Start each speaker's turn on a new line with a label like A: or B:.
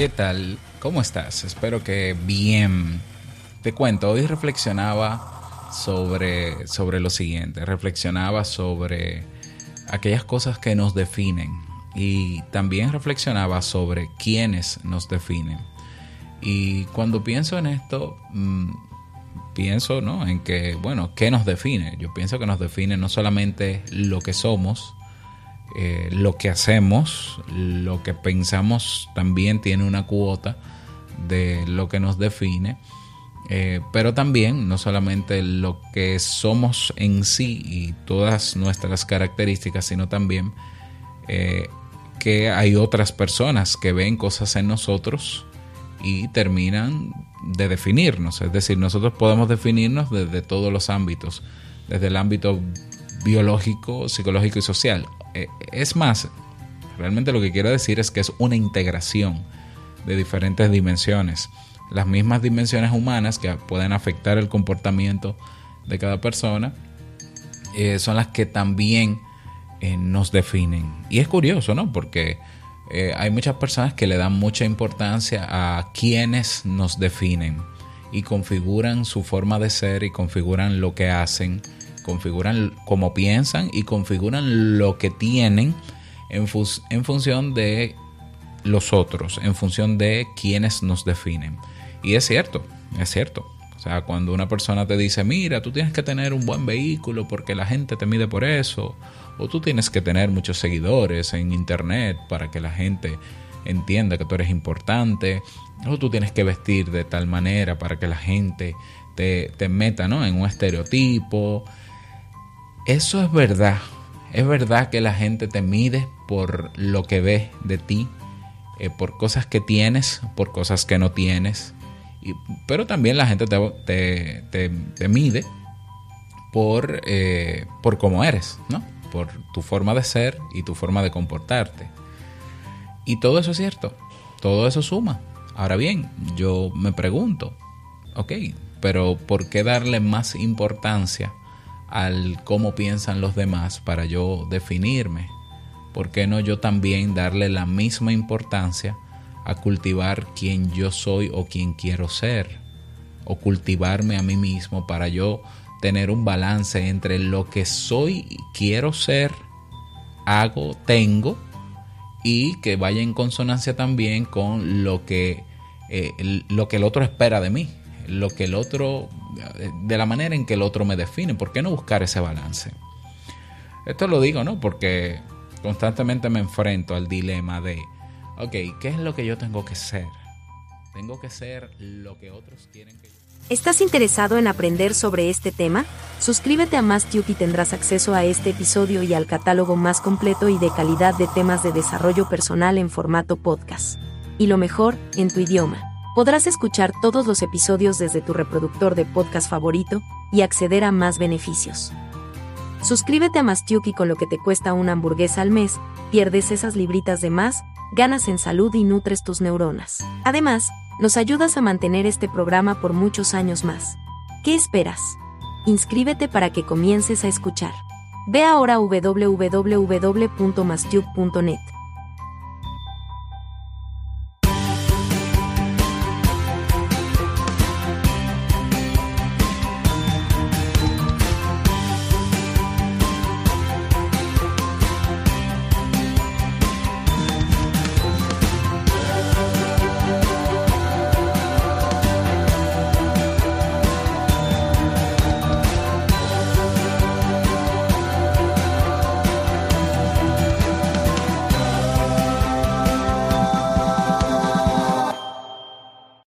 A: ¿Qué tal? ¿Cómo estás? Espero que bien. Te cuento, hoy reflexionaba sobre, sobre lo siguiente, reflexionaba sobre aquellas cosas que nos definen y también reflexionaba sobre quiénes nos definen. Y cuando pienso en esto, mm, pienso ¿no? en que, bueno, ¿qué nos define? Yo pienso que nos define no solamente lo que somos, eh, lo que hacemos, lo que pensamos también tiene una cuota de lo que nos define, eh, pero también no solamente lo que somos en sí y todas nuestras características, sino también eh, que hay otras personas que ven cosas en nosotros y terminan de definirnos. Es decir, nosotros podemos definirnos desde todos los ámbitos, desde el ámbito biológico, psicológico y social. Eh, es más, realmente lo que quiero decir es que es una integración de diferentes dimensiones. Las mismas dimensiones humanas que pueden afectar el comportamiento de cada persona eh, son las que también eh, nos definen. Y es curioso, ¿no? Porque hay muchas personas que le dan mucha importancia a quienes nos definen y configuran su forma de ser y configuran lo que hacen configuran cómo piensan y configuran lo que tienen en, en función de los otros, en función de quienes nos definen. Y es cierto, es cierto. O sea, cuando una persona te dice, mira, tú tienes que tener un buen vehículo porque la gente te mide por eso, o tú tienes que tener muchos seguidores en internet para que la gente entienda que tú eres importante, o tú tienes que vestir de tal manera para que la gente te, te meta ¿no? en un estereotipo, eso es verdad. Es verdad que la gente te mide por lo que ve de ti, eh, por cosas que tienes, por cosas que no tienes. pero también la gente te, te, mide por, eh, por cómo eres, ¿no? Por tu forma de ser y tu forma de comportarte. Y todo eso es cierto. Todo eso suma. Ahora bien, yo me pregunto, ok, pero ¿por qué darle más importancia al cómo piensan los demás para yo definirme? ¿Por qué no yo también darle la misma importancia a cultivar quién yo soy o quién quiero ser? O cultivarme a mí mismo para yo tener un balance entre lo que soy quiero ser, hago, tengo, y que vaya en consonancia también con lo que, eh, lo que el otro espera de mí lo que el otro, de la manera en que el otro me define. ¿Por qué no buscar ese balance? Esto lo digo, ¿no? Porque constantemente me enfrento al dilema de, ok, ¿qué es lo que yo tengo que ser? Tengo que ser lo que otros quieren que yo
B: ¿Estás interesado en aprender sobre este tema? Suscríbete a MassTube y tendrás acceso a este episodio y al catálogo más completo y de calidad de temas de desarrollo personal en formato podcast. Y lo mejor, en tu idioma podrás escuchar todos los episodios desde tu reproductor de podcast favorito y acceder a más beneficios. Suscríbete a Mastiuki con lo que te cuesta una hamburguesa al mes, pierdes esas libritas de más, ganas en salud y nutres tus neuronas. Además, nos ayudas a mantener este programa por muchos años más. ¿Qué esperas? Inscríbete para que comiences a escuchar. Ve ahora a www.mastube.net